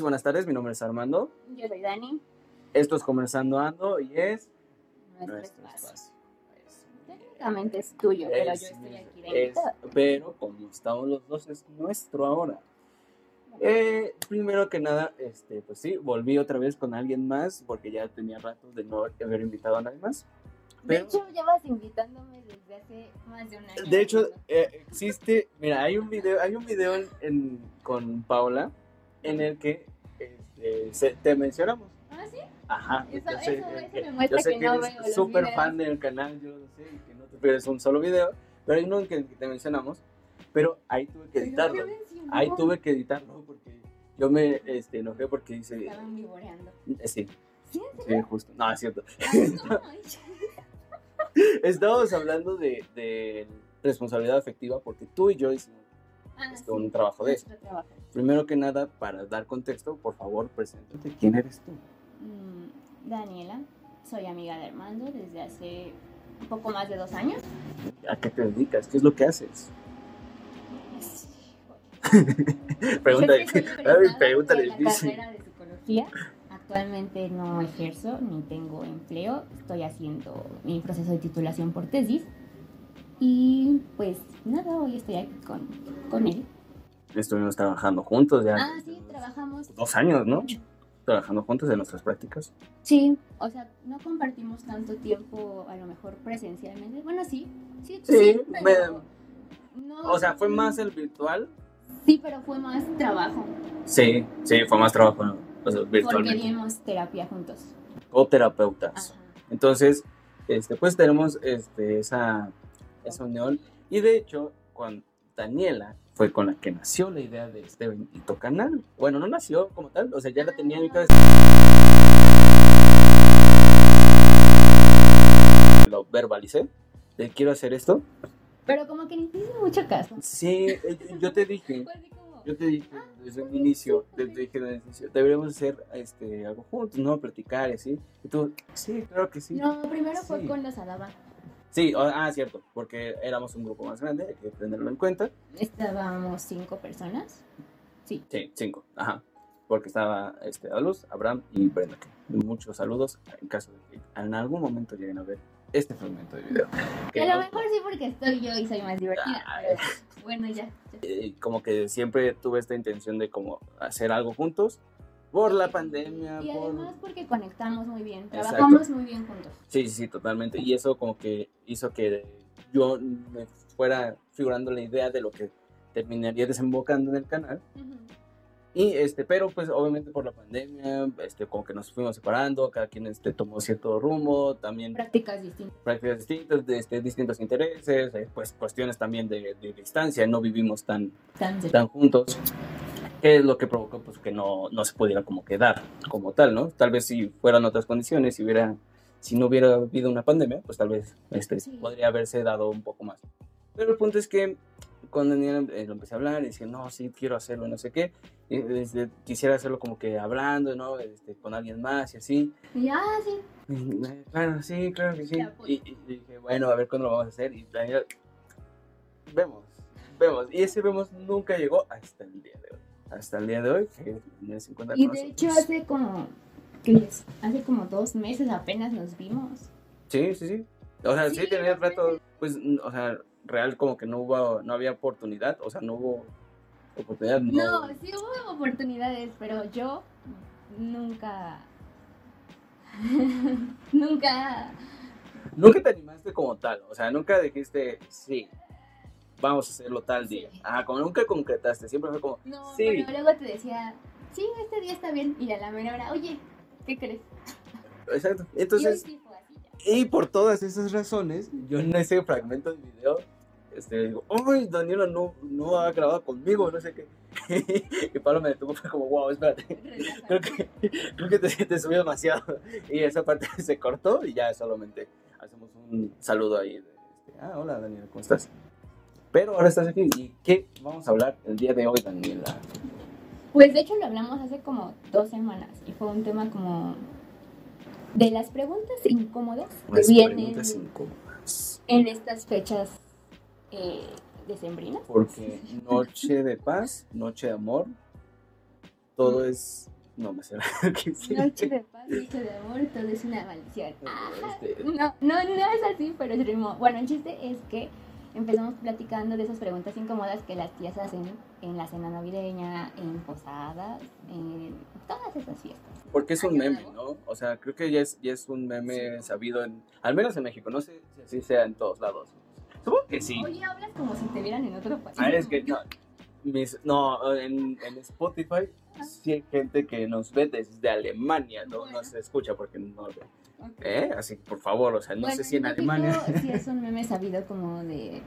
Buenas tardes. Mi nombre es Armando. Yo soy Dani. Esto es Conversando Ando y es Nuestro, nuestro espacio. Técnicamente es tuyo, pero Es yo estoy aquí de es- pero como estamos los dos, es nuestro ahora. Eh, primero que nada, este, pues sí, volví otra vez con alguien más porque ya tenía rato de no haber invitado a nadie más. De Pero, hecho, llevas invitándome desde hace más de un año. de hecho, eh, existe, mira, hay un video, hay un video en- en- con Paula en el que este, se- te mencionamos. ¿Ah, sí? Ajá. Eso- yo sé, eso- eso que- me muestra yo sé que que, no eres súper fan del canal, yo lo sé, que no te pierdes un solo video, pero hay uno en que, que te mencionamos, pero ahí tuve que editarlo. Ahí tuve que editarlo porque yo me este, enojé porque dice, Estaban vivoreando. eh, sí, ¿Sí? sí, justo, no, es cierto. Ay, Estábamos hablando de, de responsabilidad afectiva porque tú y yo hicimos Ah, este, sí. un trabajo de eso. Trabajo. Primero que nada, para dar contexto, por favor, preséntate. ¿Quién eres tú? Mm, Daniela, soy amiga de Armando desde hace un poco más de dos años. ¿A qué te dedicas? ¿Qué es lo que haces? Pregúntale, egresada pregúntale, de la carrera de psicología. Actualmente no ejerzo ni tengo empleo. Estoy haciendo mi proceso de titulación por tesis. Y pues nada, hoy estoy aquí con, con él. Estuvimos trabajando juntos ya. Ah, sí, trabajamos. Dos años, ¿no? Trabajando juntos en nuestras prácticas. Sí, o sea, no compartimos tanto tiempo a lo mejor presencialmente. Bueno, sí, sí, Sí, pero no- O sea, fue más el virtual. Sí, pero fue más trabajo. Sí, sí, fue más trabajo o sea, Porque dimos terapia juntos. O terapeutas. Ajá. Entonces, este, pues tenemos este, esa, esa unión. Y de hecho, con Daniela fue con la que nació la idea de este bendito canal. Bueno, no nació como tal, o sea, ya la tenía en mi cabeza. Lo verbalicé. De quiero hacer esto. Pero como que ni te hice mucho caso. Sí, eh, yo te dije, yo te dije desde el inicio, te dije desde el inicio, deberíamos hacer este, algo juntos, ¿no? Platicar y así. Y tú, sí, claro que sí. No, primero fue con los Alaba. Sí, ah, cierto, porque éramos un grupo más grande, hay que tenerlo en cuenta. Estábamos cinco personas. Sí. Sí, cinco, ajá. Porque estaba este, Luz, Abraham y Brenda. Muchos saludos en caso de que en algún momento lleguen a ver este fragmento de video. A lo mejor sí porque estoy yo y soy más divertida. Pero bueno, ya. ya. eh, como que siempre tuve esta intención de como hacer algo juntos por la pandemia, Y por... además porque conectamos muy bien. Exacto. Trabajamos muy bien juntos. Sí, sí, sí, totalmente. Y eso como que hizo que yo me fuera figurando la idea de lo que terminaría desembocando en el canal. Y este, pero pues obviamente por la pandemia, este, como que nos fuimos separando, cada quien este, tomó cierto rumbo, también Prácticas distintas. prácticas distintas, de, este, distintos intereses, eh, pues cuestiones también de, de distancia, no vivimos tan, Tan tan juntos, que es lo que provocó pues que no, no se pudiera como quedar como tal, ¿no? Tal vez si fueran otras condiciones, si hubiera, si no hubiera habido una pandemia, pues tal vez este, Sí. podría haberse dado un poco más. Pero el punto es que cuando Daniel eh, lo empecé a hablar y decía, no, sí, quiero hacerlo, no sé qué, y, este, quisiera hacerlo como que hablando, ¿no? Este, con alguien más y así. Y ah, sí. Y, eh, Claro, sí, claro que sí. Y, y dije, bueno, a ver cuándo lo vamos a hacer. Y Daniel, vemos, vemos. Y ese vemos nunca llegó hasta el día de hoy. Hasta el día de hoy, que se encuentra Y con de nosotros. hecho hace como. Hace como dos meses apenas nos vimos. Sí, sí, sí. O sea, sí, Sí, tenía rato, pues, o sea, real como que no hubo, no había oportunidad, o sea, no hubo oportunidad, no. No, sí hubo oportunidades, pero yo nunca, nunca, Nunca te animaste como tal, o sea, nunca dijiste, sí, vamos a hacerlo tal día. Sí. Ajá, como nunca concretaste, siempre fue como, no, Sí. pero luego te decía, sí, este día está bien, y a la mera hora, oye, ¿qué crees? exacto. y Entonces, ya. y por todas esas razones, yo en ese fragmento de video, este, digo, ¡ay, Daniela no, no ha grabado conmigo! No sé qué. y Pablo me detuvo, fue como, wow, espérate. creo que, creo que te, te subió demasiado. Y esa parte se cortó y ya solamente hacemos un saludo ahí. de, este, ah, hola Daniela, ¿cómo estás? Pero ahora estás aquí. ¿Y qué vamos a hablar el día de hoy, Daniela? Pues de hecho lo hablamos hace como dos semanas, y fue un tema como de las preguntas incómodas que Las vienen preguntas incómodas. en estas fechas eh, decembrinas. Porque noche de paz, noche de amor, todo es... No me sí. Noche de paz, noche de amor, todo es una maldición. No, no, no es así, pero es ritmo. Bueno, el chiste es que empezamos platicando de esas preguntas incómodas que las tías hacen en la cena navideña, en posadas, en todas esas fiestas. Porque es un meme. ¿no? O sea, creo que ya es, ya es un meme sabido, en, al menos en México. No sé si sea en todos lados. Supongo que sí. Oye, hablas como si te vieran en otro país. Ah, es que no, mis- no, en, en Spotify sí hay gente que nos ve desde Alemania, no, no se escucha porque no lo ve. ¿Eh? Así, por favor, o sea, no Bueno, sé si en Alemania. Sí, es un meme sabido como de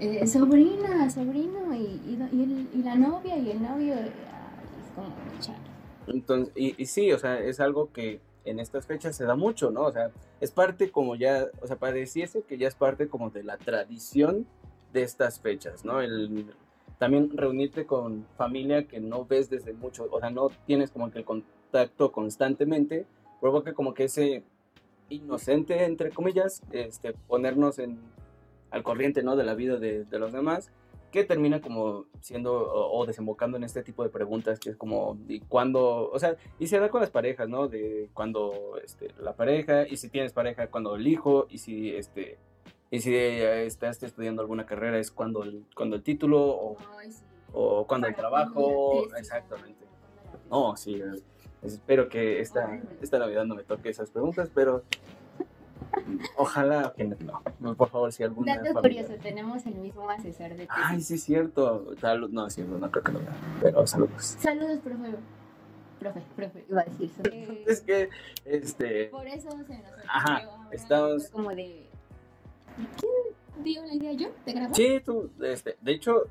eh, sobrina, sobrino, y, y, y el- y la novia y el novio. ay, es como, chale. Entonces, y, y sí, o sea, es algo que en estas fechas se da mucho, ¿no? O sea, es parte como ya, o sea, pareciese que ya es parte como de la tradición de estas fechas, ¿no? El también reunirte con familia que no ves desde mucho, o sea, no tienes como que el contacto constantemente, provoca como que ese inocente, entre comillas, este, ponernos en, al corriente, ¿no? De la vida de, de los demás, que termina como siendo o, o desembocando en este tipo de preguntas, que es como, ¿y cuándo? O sea, y se da con las parejas, ¿no? De cuando este, la pareja, y si tienes pareja, cuando el hijo, y si, este, y si eh, estás estudiando alguna carrera, es cuando el, cuando el título, o, Ay, sí. o cuando el trabajo, exactamente. No, sí, eh, espero que esta, esta Navidad no me toque esas preguntas, pero ojalá que no. Por favor, si alguna Dato familia- curioso, tenemos el mismo asesor de tesis. Ay, sí, cierto. Salud, no, no, no creo que lo vea, pero saludos. Saludos, profe. Profe, profe, iba a decir. Eh, Es que, este, Por eso se nos Ajá, estamos- como de... ¿Quién dio la idea yo de grabar? sí, tú, este, de hecho,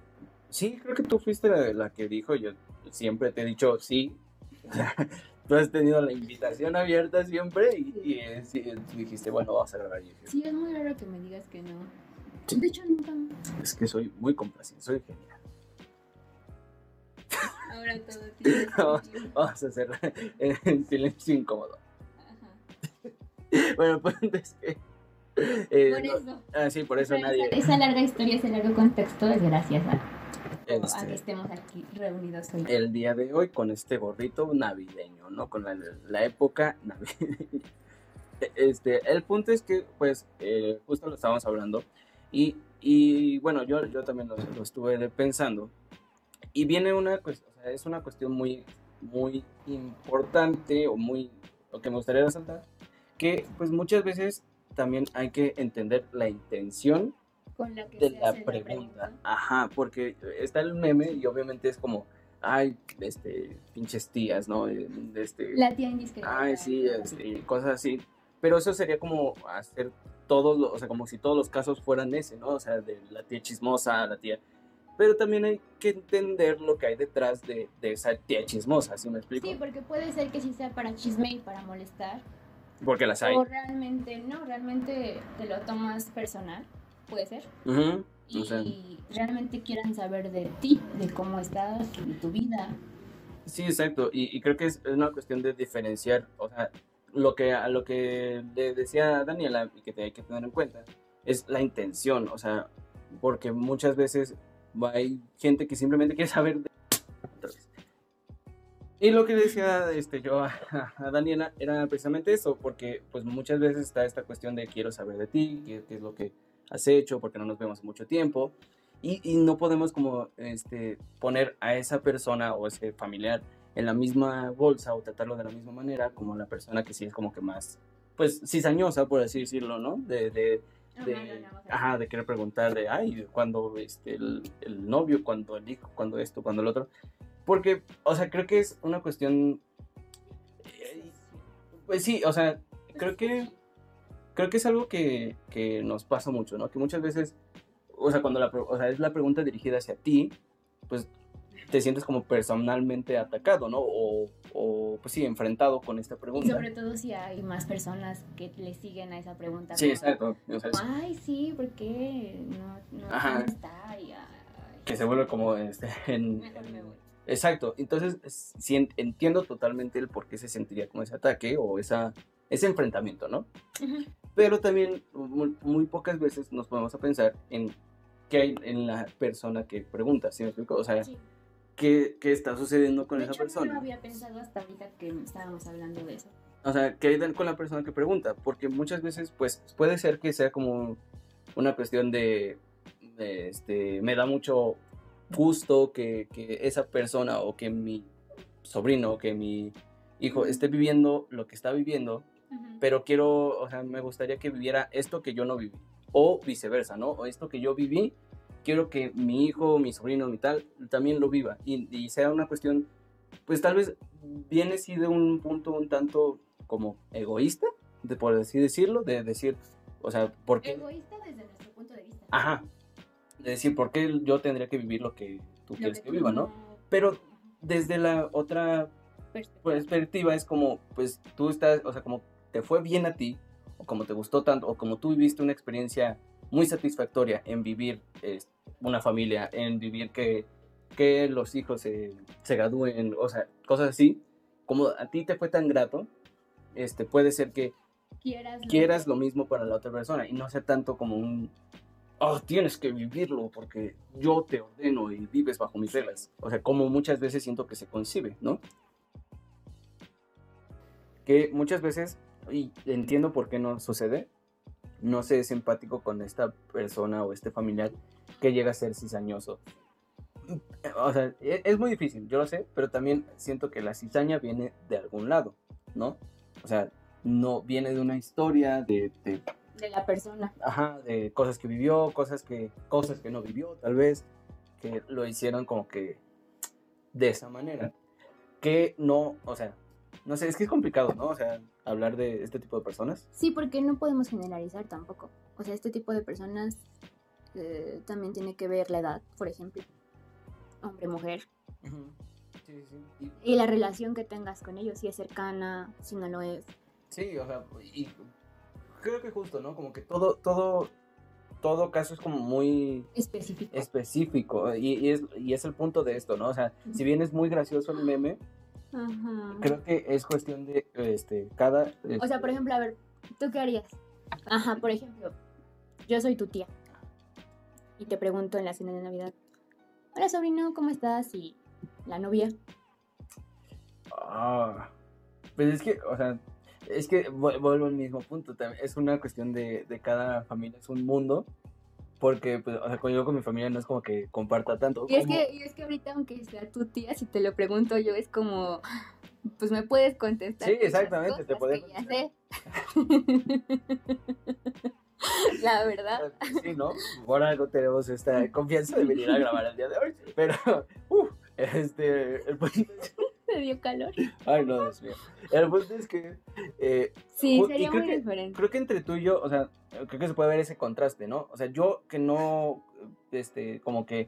sí, creo que tú fuiste la, la que dijo, yo siempre te he dicho sí. Tú has tenido la invitación abierta siempre y, y, eh, dijiste, bueno, vamos a grabar. Sí, es muy raro que me digas que no. Sí. De hecho, nunca. Es que soy muy complaciente, soy genial. Ahora todo tiene sentido. Vamos a hacer en silencio incómodo. Ajá. Bueno, pues es que... eh, Por no- eso. ah, sí, por eso Esa- nadie... Esa larga historia, ese largo contexto es gracias a, a que este, estemos aquí reunidos hoy. el día de hoy con este gorrito navideño, ¿no? Con la, la época navideña. Este, el punto es que, pues, eh, justo lo estábamos hablando y, y, bueno, yo, yo también lo, lo estuve pensando y viene una, pues, o sea, es una cuestión muy, muy importante o muy, lo que me gustaría resaltar, que pues muchas veces también hay que entender la intención Con la que de se la hace pregunta. Ajá, porque está el meme y obviamente es como, ay, este, pinches tías, ¿no? Este, La tía indiscreta. ay, sí, este, cosas así. Pero eso sería como hacer todos, los- o sea, como si todos los casos fueran ese, ¿no? O sea, de la tía chismosa, la tía... Pero también hay que entender lo que hay detrás de, de esa tía chismosa, ¿sí me explico? Sí, porque puede ser que sí sea para chisme y para molestar. Porque las hay. O realmente no, realmente te lo tomas personal, puede ser. Ujú, Y o sea, realmente quieran saber de ti, de cómo estás, de tu vida. Sí, exacto. Y, y creo que es, es una cuestión de diferenciar, o sea, lo que a lo que le decía Daniela y que te hay que tener en cuenta es la intención, o sea, porque muchas veces hay gente que simplemente quiere saber de... Y lo que decía este, yo a, a Daniela era precisamente eso, porque pues muchas veces está esta cuestión de quiero saber de ti, qué, qué es lo que has hecho, porque no nos vemos mucho tiempo, y, y no podemos como este, poner a esa persona o ese familiar en la misma bolsa o tratarlo de la misma manera como la persona que sí es como que más, pues cizañosa, por así decirlo, ¿no? De, de, de, ajá, de querer preguntar de, ay, cuando este, el, el novio, cuando el hijo, cuando esto, cuando el otro. Porque, o sea, creo que es una cuestión, eh, pues sí, o sea, creo que, creo que es algo que, que nos pasa mucho, ¿no? Que muchas veces, o sea, cuando la, o sea, es la pregunta dirigida hacia ti, pues te sientes como personalmente atacado, ¿no? O, o pues sí, enfrentado con esta Y pregunta. sobre todo si hay más personas que le siguen a esa pregunta. Sí, como, exacto. O sea, Ay, sí, ¿por qué? No, no Ajá. ¿dónde está? Y, ay, que se vuelve como este, en, Mejor me voy. Exacto, entonces es- sí en- entiendo totalmente el por qué se sentiría como ese ataque o esa, ese enfrentamiento, ¿no? Pero también muy, muy pocas veces nos ponemos a pensar en qué hay en la persona que pregunta, ¿sí me explico? O sea, Sí. qué, qué está sucediendo con de esa hecho, no persona. lo había pensado hasta ahorita que estábamos hablando de eso. O sea, ¿qué hay con la persona que pregunta? Porque muchas veces, pues, puede ser que sea como una cuestión de, de, este, me da mucho gusto que, que esa persona o que mi sobrino o que mi hijo esté viviendo lo que está viviendo, Pero quiero, o sea, me gustaría que viviera esto que yo no viví. O viceversa, ¿no? O esto que yo viví, quiero que mi hijo, mi sobrino, mi tal, también lo viva. Y, y sea una cuestión, pues tal vez viene sí de un punto un tanto como egoísta, de, por así decirlo, de decir, o sea, ¿por qué? Egoísta desde nuestro punto de vista. Ajá. De decir, ¿por qué yo tendría que vivir lo que tú Lo quieres que tú viva, no? Pero desde la otra Perspectiva. perspectiva es como, pues tú estás, o sea, como te fue bien a ti, o como te gustó tanto, o como tú viviste una experiencia muy satisfactoria en vivir eh, una familia, en vivir que, que los hijos se, se gradúen, o sea, cosas así, como a ti te fue tan grato, este, puede ser que quieras, lo- quieras lo mismo para la otra persona y no sea tanto como un, oh, tienes que vivirlo porque yo te ordeno y vives bajo mis reglas. O sea, como muchas veces siento que se concibe, ¿no? Que muchas veces, y entiendo por qué no sucede, no se es empático con esta persona o este familiar que llega a ser cizañoso. O sea, e- es muy difícil, yo lo sé, pero también siento que la cizaña viene de algún lado, ¿no? O sea, no viene de una historia, de, de, de la persona. ajá, de cosas que vivió, cosas que, cosas que no vivió, tal vez, que lo hicieron como que de esa manera. Que no, o sea, no sé, es que es complicado, ¿no? O sea, hablar de este tipo de personas. Sí, porque no podemos generalizar tampoco. O sea, este tipo de personas eh, también tiene que ver la edad, por ejemplo. Hombre, mujer. Sí, sí, sí. Y- Y la relación que tengas con ellos, si es cercana, si no lo es. Sí, o sea, y creo que justo, ¿no? Como que todo, todo, todo caso es como muy Específico. específico y, y es, y es el punto de esto, ¿no? O sea, si bien es muy gracioso el meme, Ajá. creo que es cuestión de, este, cada... O sea, por ejemplo, a ver, ¿tú qué harías? Ajá, por ejemplo, yo soy tu tía. Y te pregunto en la cena de Navidad, hola sobrino, ¿cómo estás? Y la novia. Ah, pues es que, o sea, es que vu- vuelvo al mismo punto, es una cuestión de, de cada familia, es un mundo, porque, pues, o sea, yo con mi familia no es como que comparta tanto. Y es, que, y es que ahorita, aunque sea tu tía, si te lo pregunto yo, es como, pues me puedes contestar. Sí, exactamente, te ya sé. La verdad. Sí, ¿no? Por algo tenemos esta confianza de venir a grabar el día de hoy. Pero, uh, este, el punto es, Me dio calor. ay, no, Dios mío. El punto es que, eh, Sí, sería muy que- diferente. creo que entre tú y yo, o sea, creo que se puede ver ese contraste, ¿no? O sea, yo que no, este, como que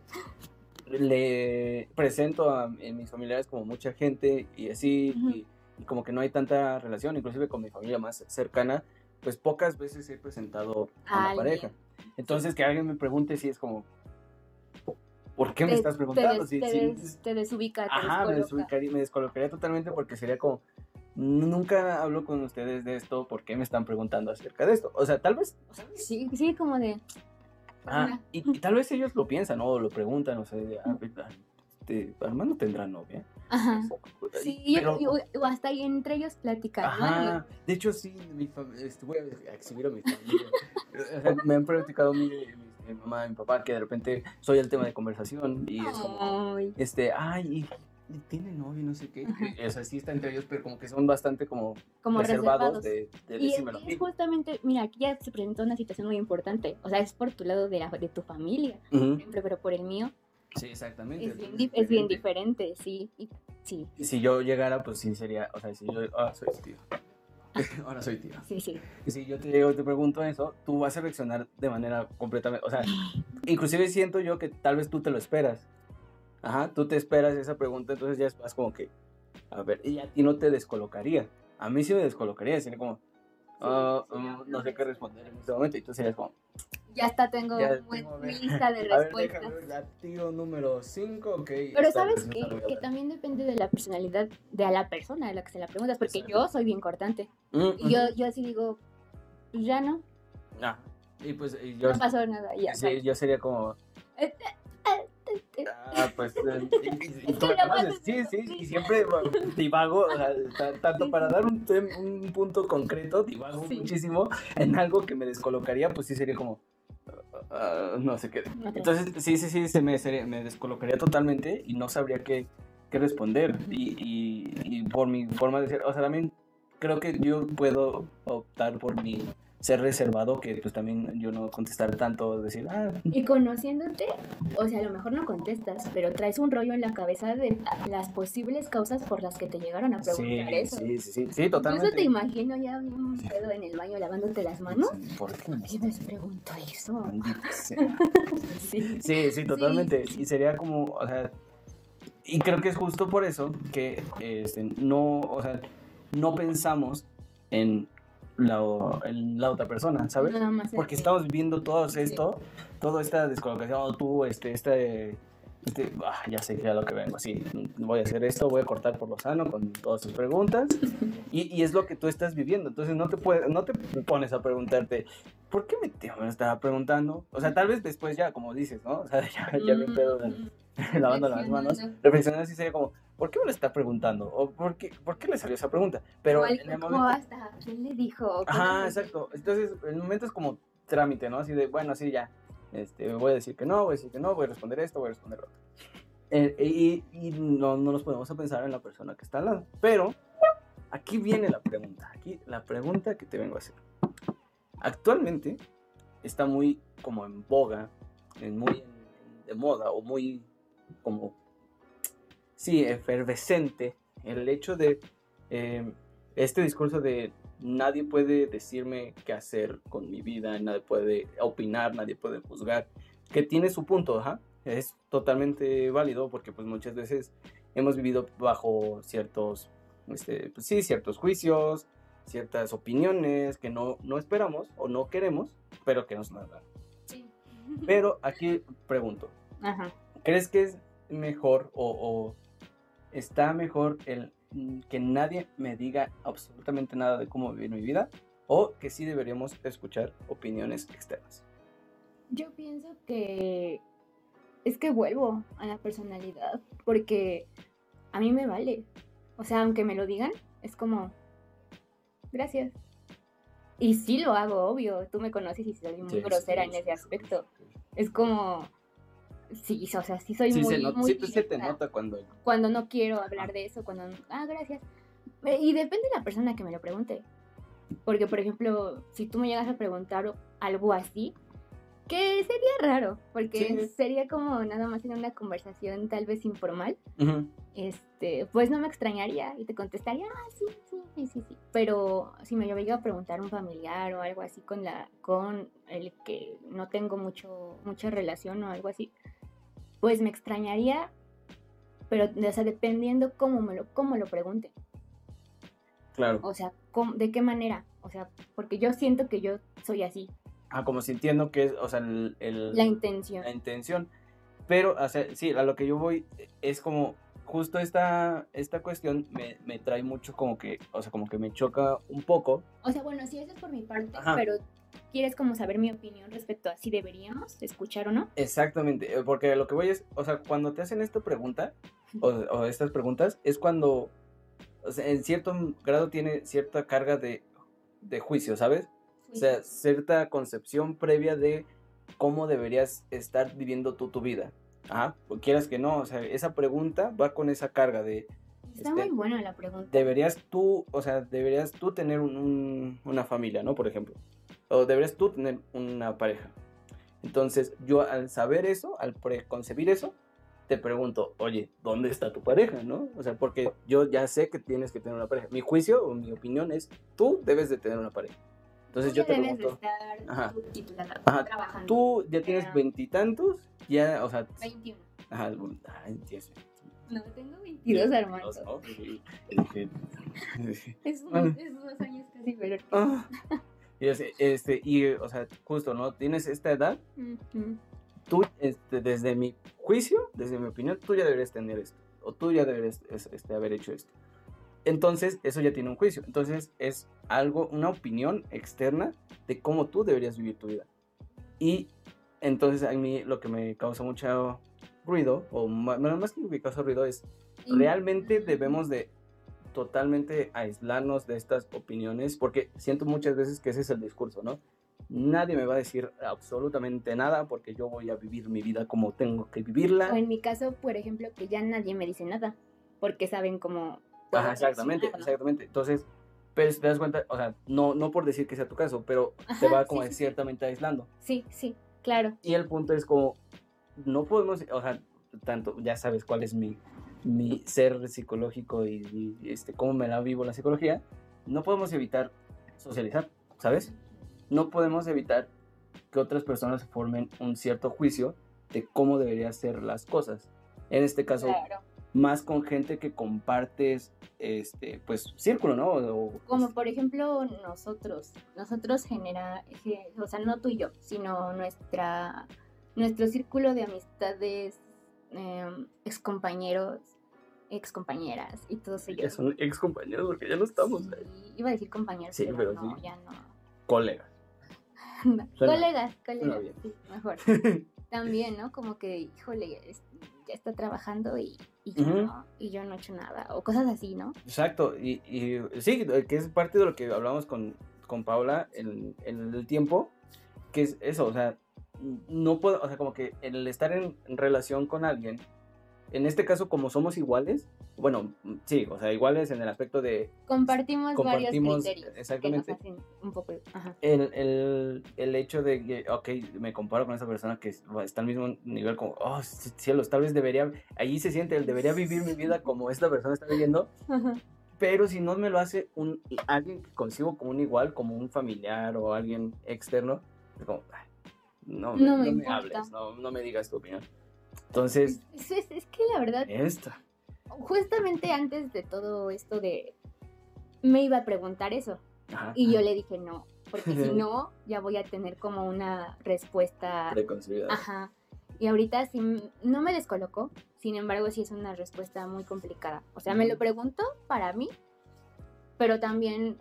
le presento a, mis familiares como mucha gente y así, y, y como que no hay tanta relación, inclusive con mi familia más cercana, pues pocas veces he presentado a una Alguien. pareja. Entonces, que alguien me pregunte si es como, ¿por qué me Te- estás te, preguntando? des- Si- te des- te desubica, te Ajá, me descoloca. descolocaría, me descolocaría totalmente porque sería como, nunca hablo con ustedes de esto, ¿por qué me están preguntando acerca de esto? O sea, tal vez, o sea, Sí, sí, como de... ah, y, y tal vez ellos lo piensan o lo preguntan, o sea, de, ah, este, Armando tendrá novia. Ajá. Sí, pero, y- o hasta ahí entre ellos platicar, ¿no? ajá, de hecho sí, mi fam- este, voy a exhibir a mi familia. O sea, me han platicado mi, mi- mi mamá y mi papá que de repente soy el tema de conversación y es como... Ay, este, ay, y, tiene novio, no sé qué. O sea, sí está entre ellos, pero como que son bastante como, como reservados, reservados. de, de Y decírmelo y justamente, mira, aquí ya se presentó una situación muy importante. O sea, es por tu lado de, la, de tu familia, por Ujú. ejemplo, pero por el mío Sí, exactamente. es bien, es bien diferente. sí. y- sí, Y Si yo llegara, pues sí sería, o sea, si yo, ahora soy tío. Ahora soy tío. sí, sí. Y si yo te llego y te pregunto eso, tú vas a reaccionar de manera completamente, o sea, inclusive siento yo que tal vez tú te lo esperas. Ajá, tú te esperas esa pregunta, entonces ya es más como que, a ver, y a ti no te descolocaría. A mí sí me descolocaría, sería como, mm, sí, no sé qué responder en este momento, y tú serías como, Ya está, tengo Ya tengo, a mi lista de a ver, respuestas. déjame latido número 5, ok. Pero sabes qué? a que también depende de la personalidad de a la persona a la que se la preguntas, porque Exacto. yo soy bien cortante. Mm, Y yo, ujú. yo así digo, pues ya no, Ah, y pues y yo, no pasó nada. y Ya, sí, yo sería como, Ah, pues. eh, y- y- y sí, sí, y siempre divago, o sea, ta- tanto para dar un, un punto concreto, divago Sí. muchísimo en algo que me descolocaría, pues sí sería como. ah, no sé qué. Entonces, sí, sí, sí, se me, sería- me descolocaría totalmente y no sabría qué, qué responder. Y, y, y por mi forma de ser, o sea, también creo que yo puedo optar por mi ser reservado, que pues también yo no contestar tanto, decir, ah, Y conociéndote, o sea, a lo mejor no contestas, pero traes un rollo en la cabeza de las posibles causas por las que te llegaron a sí, preguntar eso. sí, sí, sí, sí, Incluso totalmente. te imagino ya un pedo en el baño lavándote las manos. ¿Por qué me ¿Quién les preguntó eso? Sí. Sí, sí, totalmente. Y sería como, o sea, y creo que es justo por eso que este, no, o sea, no pensamos en la, en la otra persona, ¿sabes? Nada más en Porque estamos viviendo todo esto, toda esta descolocación, tú, este, este, este, ah, ya sé que a lo que vengo, así, voy a hacer esto, voy a cortar por lo sano con todas tus preguntas, y, y es lo que tú estás viviendo, entonces no te, puedes, no te pones a preguntarte, ¿por qué me, te- me estaba preguntando? O sea, tal vez después ya, como dices, ¿no? O sea, ya, ya bien pedo, Mm, lavando las manos, reflexionando. así sería como, ¿por qué me lo está preguntando? ¿O por qué, por qué le salió esa pregunta? Pero O en el momento... hasta, ¿quién le dijo? Ajá, exacto. Entonces, el momento es como trámite, ¿no? Así de, bueno, sí, ya. Este, voy a decir que no, voy a decir que no, voy a responder esto, voy a responder lo otro. Eh, y y no, no nos podemos pensar en la persona que está al lado. Pero aquí viene la pregunta. Aquí la pregunta que te vengo a hacer. Actualmente está muy como en boga, en muy de moda o muy como, sí, efervescente el hecho de eh, este discurso de nadie puede decirme qué hacer con mi vida, nadie puede opinar, nadie puede juzgar, que tiene su punto, ajá, es totalmente válido porque pues muchas veces hemos vivido bajo ciertos, este, pues, sí, ciertos juicios, ciertas opiniones que no, no esperamos o no queremos, pero que nos las dan. Sí. Pero aquí pregunto, Ajá. ¿crees que es mejor o, o está mejor el que nadie me diga absolutamente nada de cómo vivir mi vida? ¿O que sí deberíamos escuchar opiniones externas? Yo pienso que es que vuelvo a la personalidad, porque a mí me vale. O sea, aunque me lo digan, es como, gracias. Y sí lo hago, obvio. Tú me conoces y soy muy Sí, grosera sí, en sí, ese sí, aspecto. sí. Es como, sí, o sea, sí soy Sí, muy, se, muy sí se te nota cuando... cuando no quiero hablar de eso, cuando, ah, gracias. Eh, Y depende de la persona que me lo pregunte. Porque, por ejemplo, si tú me llegas a preguntar algo así, que sería raro, porque Sí. sería como nada más en una conversación tal vez informal, este, pues no me extrañaría y te contestaría, ah, sí, sí, sí, sí, sí. Pero si me llega a preguntar un familiar o algo así con la, con el que no tengo mucho, mucha relación o algo así, pues me extrañaría, pero, o sea, dependiendo cómo me lo, cómo lo pregunte. Claro. O sea, cómo- de qué manera. O sea, porque yo siento que yo soy así, Ah, como sintiendo que es, o sea, el... el- la intención. la intención. Pero, o sea, sí, a lo que yo voy es como, justo esta, esta cuestión me, me trae mucho como que, o sea, como que me choca un poco. O sea, bueno, sí, eso es por mi parte, Ajá. pero ¿quieres como saber mi opinión respecto a si deberíamos escuchar o no? Exactamente, eh, porque lo que voy es, o sea, cuando te hacen esta pregunta, o, o estas preguntas, es cuando, o sea, en cierto grado tiene cierta carga de, de juicio, ¿sabes? O sea, cierta concepción previa de cómo deberías estar viviendo tú tu vida. Ajá, o quieras que no, o sea, esa pregunta va con esa carga de, Está este, muy buena la pregunta. deberías tú, o sea, deberías tú tener un- un- una familia, ¿no? Por ejemplo. O deberías tú tener una pareja. Entonces, yo al saber eso, al preconcebir eso, te pregunto, oye, ¿dónde está tu pareja, no? O sea, porque yo ya sé que tienes que tener una pareja. Mi juicio o mi opinión es, tú debes de tener una pareja. Entonces, Tú yo te debes pregunto, de estar Ajá. tú Ajá. trabajando. tú ya tienes veintitantos, ya, o sea, 21. ajá, ay, mío. No, tengo 22, Armando. Dos, ¿no? Y- y dije- dije, Es, Ah. un, es dos años casi, pero... Ah. Y, así, este, y, o sea, justo, ¿no? Tienes esta edad, Ujú. tú, este, desde mi juicio, desde mi opinión, tú ya deberías tener esto, o tú ya deberías es- este, haber hecho esto. Entonces, eso ya tiene un juicio. Entonces, es algo, una opinión externa de cómo tú deberías vivir tu vida. Y entonces, a mí lo que me causa mucha ruido, o bueno, más que lo que causa ruido, es realmente debemos de totalmente aislarnos de estas opiniones, porque siento muchas veces que ese es el discurso, ¿no? Nadie me va a decir absolutamente nada porque yo voy a vivir mi vida como tengo que vivirla. O en mi caso, por ejemplo, que ya nadie me dice nada, porque saben cómo... Ajá, exactamente, exactamente. Entonces, pero si te das cuenta, o sea, no, no por decir que sea tu caso, pero te Ajá, va sí, como sí, sí. ciertamente aislando. Sí, sí, claro. Y el punto es como, no podemos, o sea, tanto, ya sabes cuál es mi, mi ser psicológico y, y, este, cómo me la vivo la psicología, no podemos evitar socializar, ¿sabes? No podemos evitar que otras personas formen un cierto juicio de cómo deberían ser las cosas. En este caso, Claro. más con gente que compartes, este, pues, círculo, ¿no? O- Como por ejemplo nosotros, nosotros genera, ge- o sea, no tú y yo, sino nuestra, nuestro círculo de amistades, eh, excompañeros, excompañeras y todos ellos. son ex compañeros porque ya no estamos Sí, iba a decir compañeros, Sí, pero, pero no, sí. ya no. colegas. Colegas, colegas, sí, mejor. También, ¿no? Como que, híjole, ya está trabajando y, y, yo no, y yo no he hecho nada, o cosas así, ¿no? Exacto, y, y sí, que es parte de lo que hablamos con, con Paula en, en el tiempo, que es eso, o sea, no puedo, o sea, como que el estar en relación con alguien, en este caso como somos iguales, bueno, sí, o sea, iguales en el aspecto de Compartimos, Compartimos, varios criterios exactamente. que nos hacen un poco, ajá. el, el, el hecho de que, ok, me comparo con esa persona que está al mismo nivel como, oh, cielos, tal vez debería, allí se siente, el debería vivir mi vida como esta persona está viviendo, Ajá. pero si no me lo hace un alguien que consigo como un igual, como un familiar o alguien externo, es como, "Ay, no, No me, me no me hables, no, no me digas tu opinión. Entonces, Es, es- es que la verdad, esta. justamente antes de todo esto de... Me iba a preguntar eso Ajá, y yo ajá, le dije no, porque si no, ya voy a tener como una respuesta... preconcebida. Ajá. Y ahorita sí no me descolocó, sin embargo sí es una respuesta muy complicada. O sea, me lo pregunto para mí, pero también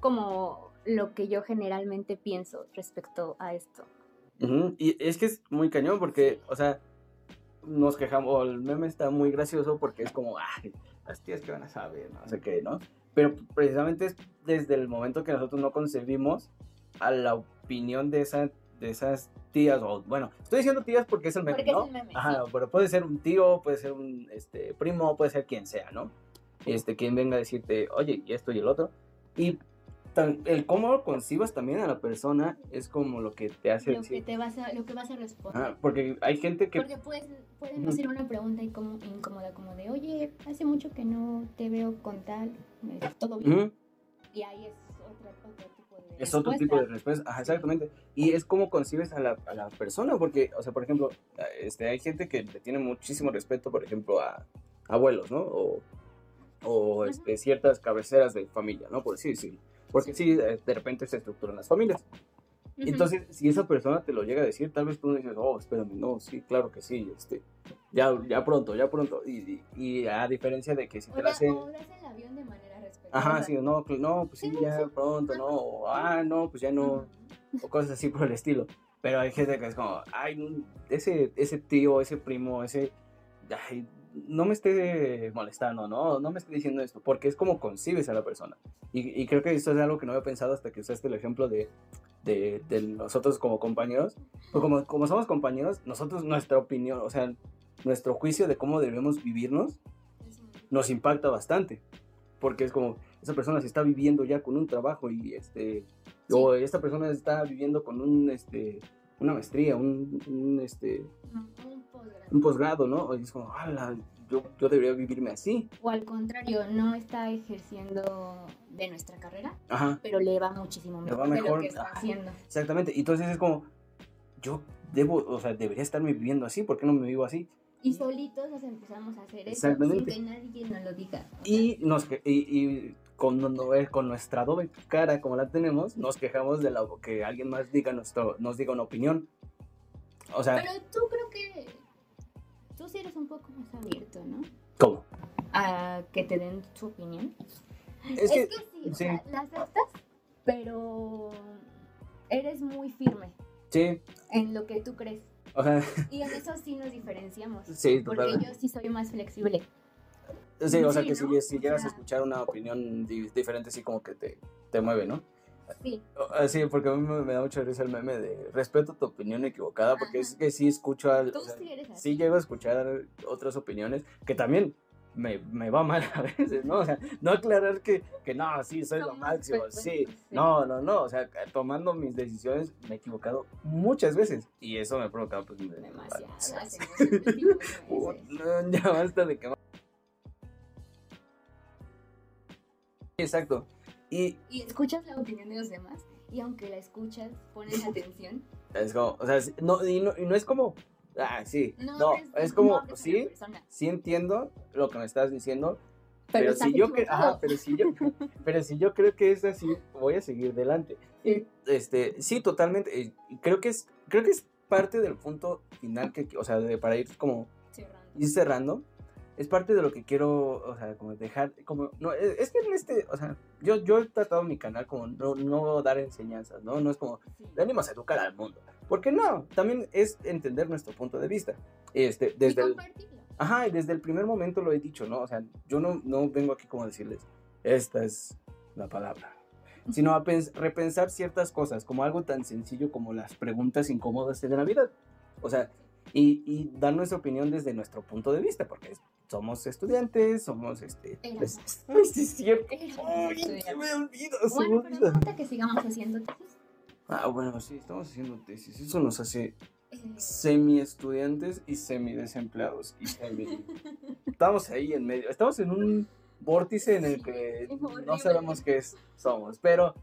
como lo que yo generalmente pienso respecto a esto. Ujú, Y es que es muy cañón porque, o sea, nos quejamos, o el meme está muy gracioso porque es como, ay, las tías que van a saber, no sé qué, ¿no? Pero precisamente es desde el momento que nosotros no concebimos a la opinión de, esa, de esas tías, o bueno, estoy diciendo tías porque es el meme, Porque es ¿no? el meme, Ajá, sí. pero puede ser un tío, puede ser un este, primo, puede ser quien sea, ¿no? Este, quien venga a decirte, oye, y esto y el otro. Y tan- el cómo concibas también a la persona es como lo que te hace Lo que te vas a, lo que vas a responder. Ah, porque hay gente que... Porque puedes, pueden hacer una pregunta incómo- incómoda como de, oye, hace mucho que no te veo con tal, ¿es ¿todo bien? Y ahí es tipo de Es otro tipo de respuesta, Ajá, exactamente. Y es como concibes a la, a la persona, porque, o sea, por ejemplo, este, hay gente que le tiene muchísimo respeto, por ejemplo, a abuelos, ¿no? O, o este, ciertas cabeceras de familia, ¿no? Por así decirlo. Porque sí, de de repente se estructuran las familias. Entonces, si esa persona te lo llega a decir, tal vez tú dices, oh, espérame, no, sí, claro que sí, este, ya, ya pronto, ya pronto. Y, y, y a diferencia de que si te o, la da- hace... o el avión de manera respetuosa. Ajá, sí, no, no, pues sí, ya pronto, no, o, ah, no, pues ya no, o cosas así por el estilo. Pero hay gente que es como, ay, ese, ese tío, ese primo, ese, ay, no me esté molestando, ¿no? No me esté diciendo esto, porque es como concibes a la persona. Y, y creo que esto es algo que no había pensado hasta que usaste el ejemplo de, de, de nosotros como compañeros. Pues como, como somos compañeros, nosotros, nuestra opinión, o sea, nuestro juicio de cómo debemos vivirnos, nos impacta bastante. Porque es como, esa persona se está viviendo ya con un trabajo y este, o esta persona está viviendo con un, este, una maestría, un, un, este. Un posgrado, ¿no? Y es como, "Ala, yo, yo debería vivirme así. O al contrario, no está ejerciendo de nuestra carrera, Ajá, pero le va muchísimo Le mejor, va de mejor, lo que está haciendo. exactamente. Y entonces es como, yo debo, o sea, debería estarme viviendo así, ¿por qué no me vivo así? Y solitos nos empezamos a hacer eso Exactamente. sin que nadie nos lo diga. Y, nos, y, y con, eh, con nuestra doble cara como la tenemos, nos quejamos de lo que alguien más diga nuestro, nos diga una opinión. O sea, Pero tú creo que sí eres un poco más abierto, ¿no? ¿cómo? A que te den su opinión. Es que, sí, o sí. sea, la aceptas, pero eres muy firme sí, en lo que tú crees. O sea, Y en eso sí nos diferenciamos. sí, Porque yo sí soy más flexible. Sí, o sea, Sí, que ¿no? si, si O llegas a escuchar una opinión di- diferente, sí como que te, te mueve, ¿no? Sí. Ah, Sí, porque a mí me, da mucha risa el meme de respeto tu opinión equivocada, porque Ajá. es que sí escucho, al, Tú o sea, sí eres así. sí llego a escuchar otras opiniones que también me, me va mal a veces, ¿no? O sea, no aclarar que, que no, sí, soy lo máximo, sí, sí. no, no, no, o sea, tomando mis decisiones me he equivocado muchas veces y eso me ha provocado pues... Demasiadas no, ya basta de que... Exacto. Y Y escuchas la opinión de los demás y aunque la escuchas, pones atención. es como, o sea, no, y no, y no es como, ah, sí, no, No, es, como, hables con la sí, sí entiendo lo que me estás diciendo, pero, pero, si yo que, ajá, pero si yo, pero si yo creo que es así, voy a seguir delante. Sí. Este, sí, totalmente. creo que es, creo que es parte del punto final que, o sea, de, para ir como Cerrando. ir cerrando, es parte de lo que quiero, o sea, como dejar, como, no, es, es que en este, o sea, yo, yo he tratado mi canal como no, no dar enseñanzas, ¿no? No es como, venimos a educar al mundo. Porque no, también es entender nuestro punto de vista. Este, desde el, ajá, y desde el primer momento lo he dicho, ¿no? O sea, yo no, no vengo aquí como a decirles, esta es la palabra. Sino a pens- repensar ciertas cosas, como algo tan sencillo como las preguntas incómodas de Navidad. O sea, y, y dar nuestra opinión desde nuestro punto de vista, porque somos estudiantes, somos este. Pues- ay, sí, es cierto. Ay, se estudiantes. me olvida, Bueno, pero falta que sigamos haciendo tesis. Ah, bueno, sí, estamos haciendo tesis. Eso nos hace Eh, semi-estudiantes y semi-desempleados. Y semi... estamos ahí en medio. Estamos en un vórtice en el que no sabemos qué es, somos, pero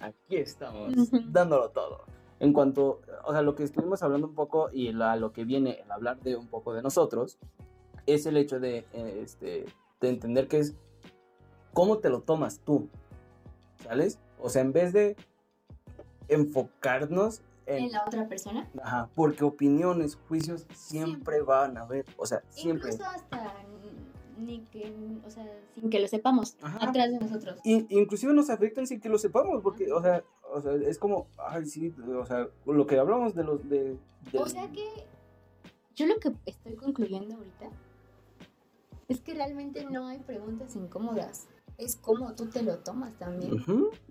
aquí estamos dándolo todo. En cuanto, o sea, lo que estuvimos hablando un poco y la- lo que viene el hablar de un poco de nosotros es el hecho de, eh, este, de entender que es cómo te lo tomas tú, ¿sabes? O sea, en vez de enfocarnos en, en la otra persona. Ajá, porque opiniones, juicios siempre, Siempre. van a haber, o sea, siempre. Incluso hasta ni que, o sea, sin que lo sepamos, Ajá. atrás de nosotros. In- inclusive nos afectan sin que lo sepamos, porque, o sea, o sea, es como, ay, sí, o sea, lo que hablamos de los, de... O sea que yo lo que estoy concluyendo ahorita es que realmente no hay preguntas incómodas. Es como tú te lo tomas también.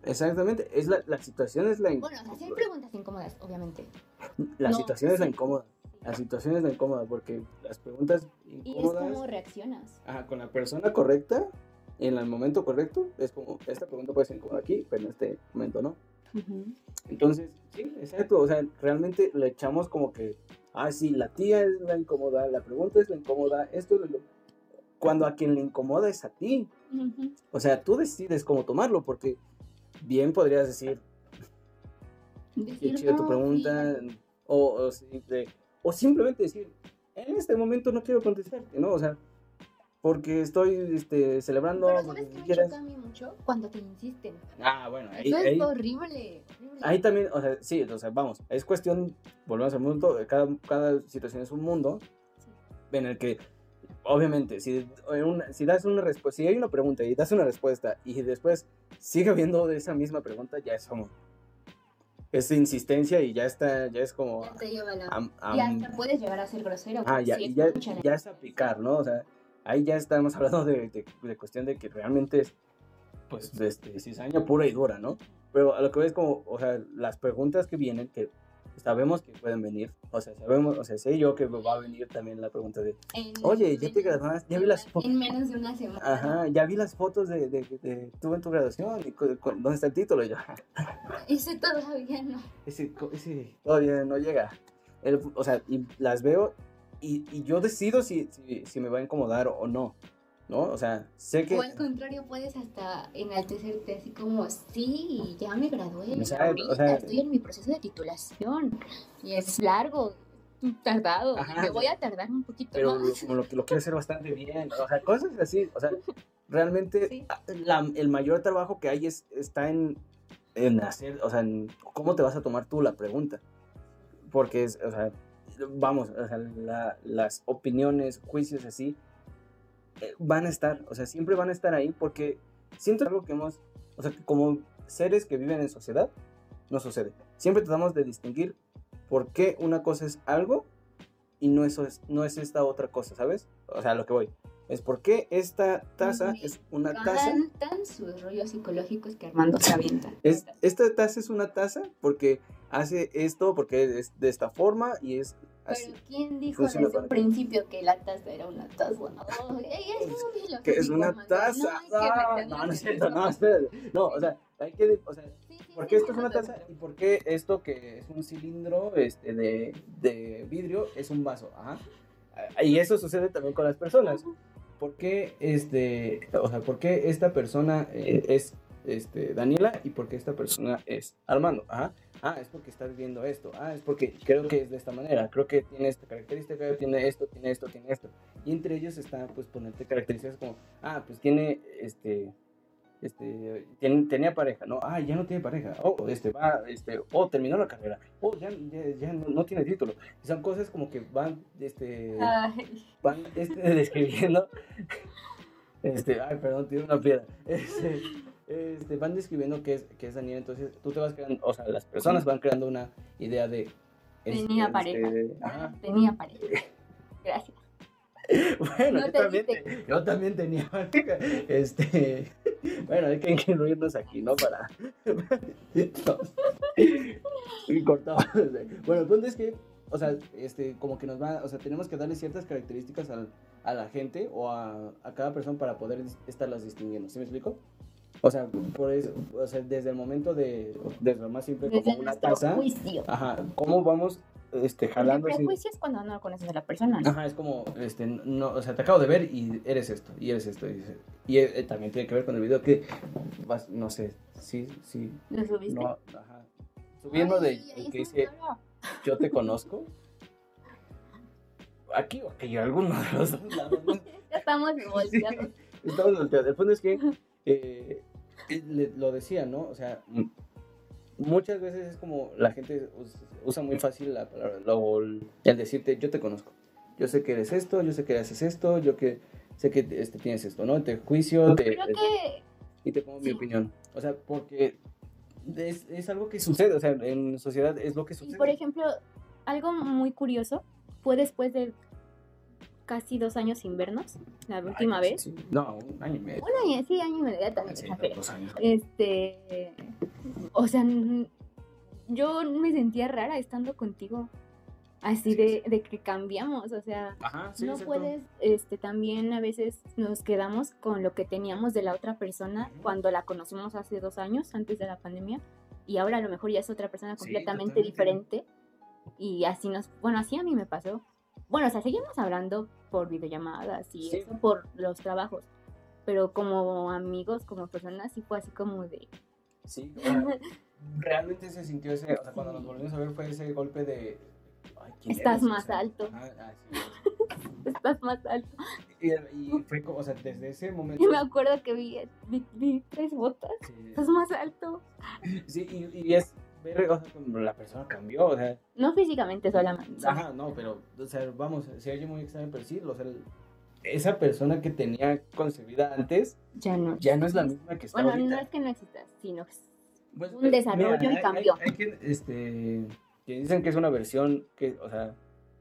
Exactamente, es la, la situación es la, in- Bueno, o sea, sí hay preguntas incómodas, obviamente. la no, situación es la incómoda, la situación es la incómoda, porque las preguntas Y es incómodas, como reaccionas. ajá, con la persona correcta, en el momento correcto, es como, esta pregunta puede ser incómoda aquí, pero en este momento no. Entonces, sí, exacto. O sea, realmente le echamos como que, ah, sí, la tía es la incómoda, la pregunta es la incómoda, esto es lo... Cuando a quien le incomoda es a ti. Ujú. O sea, tú decides cómo tomarlo, porque bien podrías decir, qué Decir, chida tu "No, pregunta, sí, o, o, o simplemente decir, en este momento no quiero contestarte, ¿no? O sea, porque estoy este, celebrando... Pero ¿sabes qué me choca a mí mucho? Cuando te insisten. Ah, bueno, ahí, Eso ahí- es horrible. horrible. Ahí también, o sea, sí, o sea, vamos, es cuestión, volvemos al mundo, cada, cada situación es un mundo en el que, obviamente, si, una- si das una respuesta, si hay una pregunta y das una respuesta y después sigue habiendo esa misma pregunta, ya es como, es insistencia y ya está, ya es como, Ya te lleva la... am- y am- hasta puedes llegar a ser grosero. ah, ya, si ya, ya es aplicar, ¿no? O sea, ahí ya estamos hablando de, de, de cuestión de que realmente es, pues, este, cizaña pura y dura, ¿no? Pero a lo que ves como, o sea, las preguntas que vienen, que sabemos que pueden venir, o sea, sabemos, o sea, sé yo que va a venir también la pregunta de, en Oye, ¿ya te menos- graduaste? Ya vi las en- fotos. En menos de una semana. ajá, ya vi las fotos de, de, de tú en tu graduación, y ¿dónde está el título? Y yo, Ese todavía no. ese, ese todavía no llega. El- o sea, y las veo y, y yo decido si, si, si me va a incomodar o no, ¿no? O sea, sé que... O al contrario, puedes hasta enaltecerte así como, sí, ya me gradué, Exacto, ahorita o sea- estoy en mi proceso de titulación y es largo, tardado, Ajá, me voy a tardar un poquito pero lo, más. como lo, que lo quiero hacer bastante bien, o sea, cosas así, o sea, realmente Sí. a- la- el mayor trabajo que hay es, está en, en hacer, o sea, en cómo te vas a tomar tú la pregunta, porque es, o sea, vamos, o sea, la- las opiniones, juicios así, van a estar, o sea, siempre van a estar ahí, porque siento algo que hemos, o sea, como seres que viven en sociedad, no sucede, siempre tratamos de distinguir por qué una cosa es algo y no, eso es, no es esta otra cosa, ¿sabes? O sea, a lo que voy. Es por qué esta taza es una taza. Tan, tan sus rollos psicológicos que Armando se avienta. Es, esta taza es una taza porque hace esto, porque es de esta forma y es así. Pero ¿quién dijo Funciona desde un principio que la taza era una taza? Ey, es Que es una taza. No, no, no es cierto, no, espérate. No, o sea, hay que, o sea, Sí, sí, ¿por sí, qué esto es una taza y por qué esto que es un cilindro este, de, de vidrio es un vaso? Ajá. Y eso sucede también con las personas. ¿Por qué, este, o sea, por qué esta persona eh, es este, Daniela y por qué esta persona es Armando? Ajá. Ah, es porque está viviendo esto. Ah, es porque creo que es de esta manera. Creo que tiene esta característica, tiene esto, tiene esto, tiene esto. Y entre ellos está, pues, ponerte características como, ah, pues tiene, este, este, tenía pareja, ¿no? Ah, ya no tiene pareja. Oh, este, va, este, oh, terminó la carrera. Oh, ya, ya, ya no, no tiene título. Y son cosas como que van, este Ay, van este, describiendo. Este, ay, perdón, tiene una piedra. Este, este, van describiendo qué es, qué es Daniel. Entonces, tú te vas creando, o sea, las personas van creando una idea de. Tenía este, pareja. Tenía pareja. Gracias. Bueno, No yo también, te- yo también tenía pareja. Este, bueno, hay que incluirnos aquí, ¿no? Para. No. Y cortamos. Bueno, el punto es que, o sea, este, como que nos va, o sea, tenemos que darle ciertas características al- a la gente o a, a cada persona para poder estarlas distinguiendo. ¿Sí me explico? O sea, por eso, o sea, desde el momento de, desde lo más simple Desde como una taza, juicio. ajá, ¿cómo vamos, este, El jalando así? prejuicio es cuando no conoces a la persona. ¿no? Ajá, es como, este, no, o sea, te acabo de ver y eres esto, y eres esto. Y, y, eh, también tiene que ver con el video que, vas, no sé, sí, sí, ¿Lo subiste? no, ajá. Subiendo de, el que dice, claro. yo te conozco. Aquí o aquí, alguno de los dos lados. ¿no? Ya estamos volteados. Estamos volteados. El punto es que, eh, le- lo decía, ¿no? O sea, muchas veces es como la gente us- usa muy fácil la palabra, lo- el decirte, yo te conozco. Yo sé que eres esto, yo sé que haces esto, yo que sé que este, tienes esto, ¿no? Te juicio, te, Creo que y te pongo mi opinión. O sea, porque es, es algo que sucede, o sea, en sociedad es lo que Y sucede. por ejemplo, algo muy curioso fue después de casi dos años sin vernos, la última sí, vez. sí. No, un año y medio. Un año, sí, año y medio también. Sí, exageré. dos años. Este, o sea, yo me sentía rara estando contigo, así Sí, de, de que cambiamos, o sea, Ajá, no exacto. puedes, este, también a veces nos quedamos con lo que teníamos de la otra persona cuando la conocimos hace dos años, antes de la pandemia, y ahora a lo mejor ya es otra persona completamente diferente, y así nos, bueno, así a mí me pasó. Bueno, o sea, seguimos hablando por videollamadas y Sí. eso por los trabajos, pero como amigos, como personas, sí fue así como de... Sí, o sea, realmente se sintió ese, o sea, cuando nos volvimos a ver fue ese golpe de... ay, ¿quién Estás eres? O más sea, alto. ajá, ah, sí. Estás más alto. Y, y fue como, o sea, desde ese momento... Y me acuerdo que vi, vi, vi tres botas. Sí, Estás más alto. sí, y, y es o sea, como la persona cambió, o sea, No físicamente solamente. ajá, no, pero, o sea, vamos, se oye muy extraño, pero sí, o sea, esa persona que tenía concebida antes Ya no. ya no es la misma que está Bueno, ahorita. no es que no existas, sino que Pues, un desarrollo y hay- cambio. Hay, hay quien, este, que dicen que es una versión que, o sea,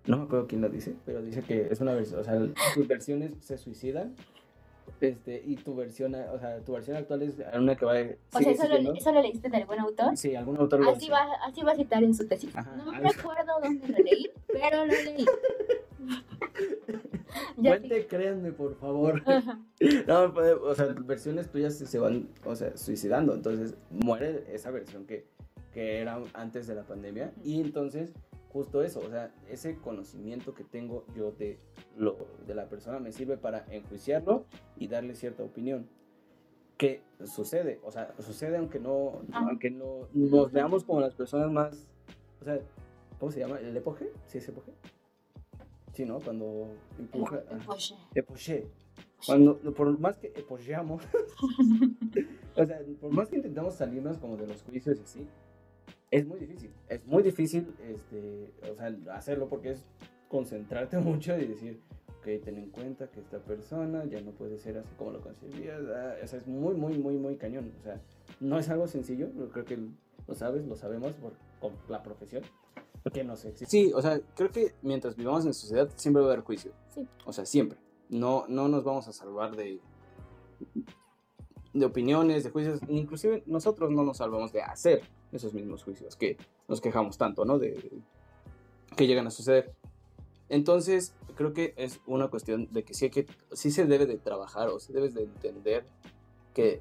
no me acuerdo quién lo dice, pero dice que es una versión, o sea, tus versiones se suicidan, este, y tu versión, o sea, tu versión actual es una que va, O sea, eso lo, eso lo leíste de algún autor. Sí, algún autor lo Así va, así va a citar en su tesis. Ajá, No me recuerdo dónde lo leí, pero lo leí. Fuente, créanme, por favor. Ajá. No, pues, o sea, versiones tuyas se, se van, o sea, suicidando. Entonces, muere esa versión que, que era antes de la pandemia. Y entonces, justo eso, o sea, ese conocimiento que tengo yo de, lo, de la persona me sirve para enjuiciarlo y darle cierta opinión. ¿Qué sucede? O sea, sucede aunque no, Ajá. aunque no nos veamos como las personas más, o sea, ¿cómo se llama? ¿El epoge? ¿Sí es epoge? Sí, ¿no? Cuando empuja... El- el ajá. poche. Epoché. Cuando, por más que epocheamos, o sea, por más que intentamos salirnos como de los juicios y así, es muy difícil. Es muy difícil, este, o sea, hacerlo porque es concentrarte mucho y decir, ok, ten en cuenta que esta persona ya no puede ser así como lo concebías. ah, O sea, es muy, muy, muy, muy cañón. O sea, no es algo sencillo, yo creo que lo sabes, lo sabemos por, por la profesión. que no sé. Sí, o sea, creo que mientras vivamos en sociedad siempre va a haber juicio. Sí. O sea, siempre. No, no nos vamos a salvar de, de opiniones, de juicios. Inclusive nosotros no nos salvamos de hacer esos mismos juicios que nos quejamos tanto, ¿no? De que llegan a suceder. Entonces, creo que es una cuestión de que sí, hay que, sí se debe de trabajar o sí debes de entender que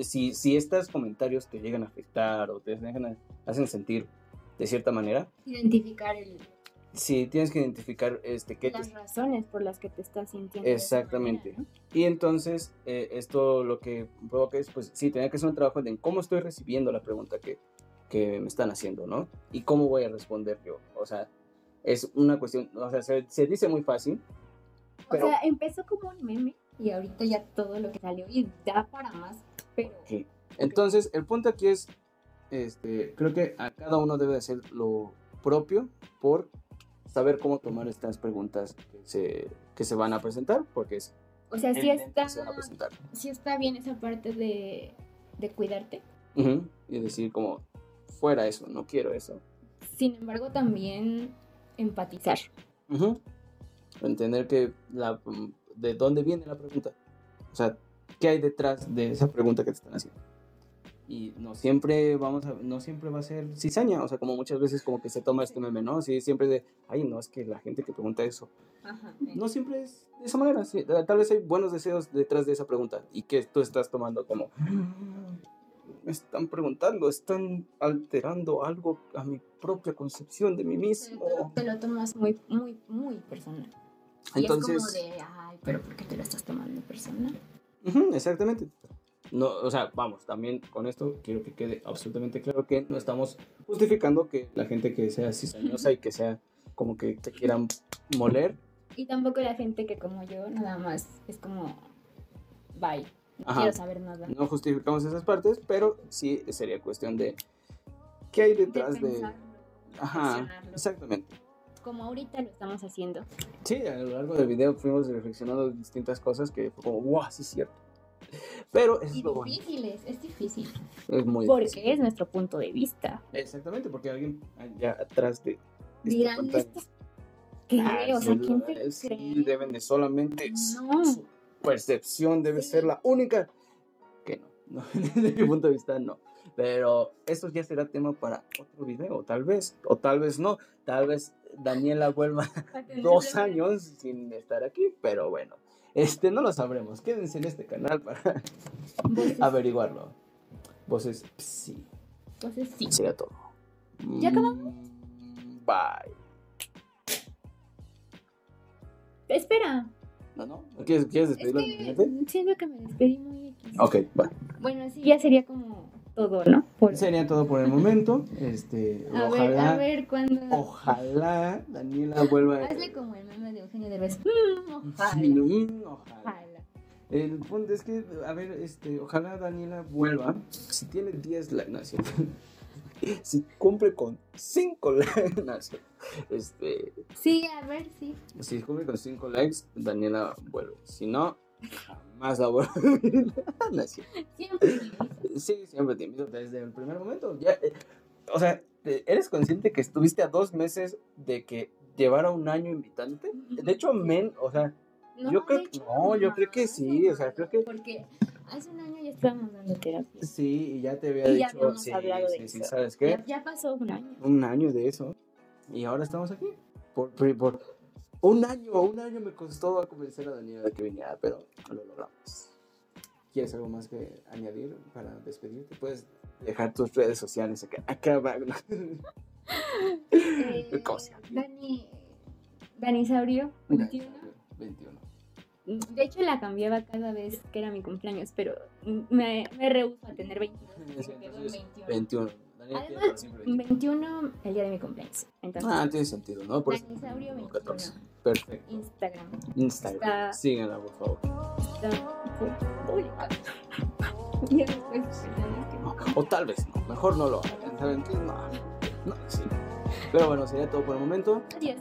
si, si estos comentarios te llegan a afectar o te dejan hacen sentir de cierta manera, Identificar el- si tienes que identificar este, qué te las razones por las que te estás sintiendo. Exactamente. manera, Y entonces, eh, esto lo que provoca es, pues sí, tener que hacer un trabajo en cómo estoy recibiendo la pregunta que, que me están haciendo, ¿no? Y cómo voy a responder yo. O sea, es una cuestión, o sea, se, se dice muy fácil, ¿no? pero O sea, empezó como un meme y ahorita ya todo lo que salió y da para más, pero sí. Entonces, el punto aquí es, este, creo que a cada uno debe de hacer lo propio por saber cómo tomar estas preguntas que se, que se van a presentar, porque es o sea, sí está, se van a presentar. sí está bien esa parte de, de cuidarte. Ujú, Y decir como, fuera eso, no quiero eso. Sin embargo, también empatizar. Entender que la, de dónde viene la pregunta. O sea, ¿qué hay detrás de esa pregunta que te están haciendo? Y no siempre vamos a, no siempre va a ser cizaña, o sea, como muchas veces como que se toma este meme, ¿no? Sí, siempre de, ay, no, es que la gente que pregunta eso. Ajá. No siempre es de esa manera, sí, tal vez hay buenos deseos detrás de esa pregunta y que tú estás tomando como, me están preguntando, están alterando algo a mi propia concepción de mí mismo. Te lo, tomas muy, muy, muy personal. y Entonces, es como de, ay, pero ¿por qué te lo estás tomando personal? Exactamente. No, o sea, vamos, también con esto quiero que quede absolutamente claro que no estamos justificando que la gente que sea cizañosa y que sea como que te quieran moler. Y tampoco la gente que como yo, nada más es como, bye, no Ajá. quiero saber nada. No justificamos esas partes, pero sí sería cuestión de qué hay detrás de... Ajá, exactamente. Como ahorita lo estamos haciendo. Sí, a lo largo del video fuimos reflexionando distintas cosas que fue como, wow, sí es cierto. Pero eso es lo difícil es, es difícil. Es muy Porque difícil. es nuestro punto de vista. Exactamente, porque alguien allá atrás de... esta Dirán, pantalla- ¿estos qué? Ah, o sea, ¿quién te sí, cree? deben de solamente No. su percepción debe Sí. ser la única que no, no desde mi punto de vista no pero eso ya será tema para otro video tal vez o tal vez no tal vez Daniela vuelva dos años sin estar aquí pero bueno este no lo sabremos quédense en este canal para Voces, averiguarlo voces sí entonces sí. será todo ¿Ya acabamos? Mm, bye Espera. no no ¿quieres, quieres Es despedirlo que siento que me despedí muy X. Ok, va. Bueno, sí, ya sería como todo, ¿no? Por... Sería todo por el momento. Este, A ver, ojalá, a ver cuándo. ojalá Daniela vuelva. Hazle como el meme de Eugenio Derbez. Mm, ojalá. Mm, ojalá. Ojalá. El punto es que, a ver, este, ojalá Daniela vuelva. Si tiene 10 likes, no, si cumple con 5 likes, no, este, Sí, a ver, sí. si cumple con 5 likes, Daniela vuelve. Si no, jamás la vuelve. no, es cierto. Siempre. Sí, siempre te invito desde el primer momento. Ya, eh, o sea, ¿eres consciente que estuviste a dos meses de que llevara un año invitándote? De hecho, men, o sea, Yo creo que- no, yo creo que sí, o sea, creo que- Porque hace un año ya estábamos dando terapia. sí, y ya te había Y ya dicho, habíamos sí, hablado de sí, eso. ¿sabes qué? Ya, ya pasó un año. Un año de eso. Y ahora estamos aquí. Por, por un año, un año me costó convencer a Daniela de que viniera, pero lo logramos. ¿Quieres algo más que añadir para despedirte? Puedes dejar tus redes sociales acá, acá abajo. Eh. Dani. Dani Saurio, 21. 21. De hecho, la cambiaba cada vez que era mi cumpleaños, pero me, me rehuso a tener 22. Sí, me quedo en entonces, 21. 21. Además, siempre 21. 21 el día de mi cumpleaños. Entonces, Ah, tiene sentido, ¿no? Por 21. 14. Perfecto. Instagram. Instagram. Está- Síganla, por favor. Está después no. O tal vez no. Mejor no lo hagan. ¿Saben qué? No. No, sí. Pero bueno, sería todo por el momento. Adiós.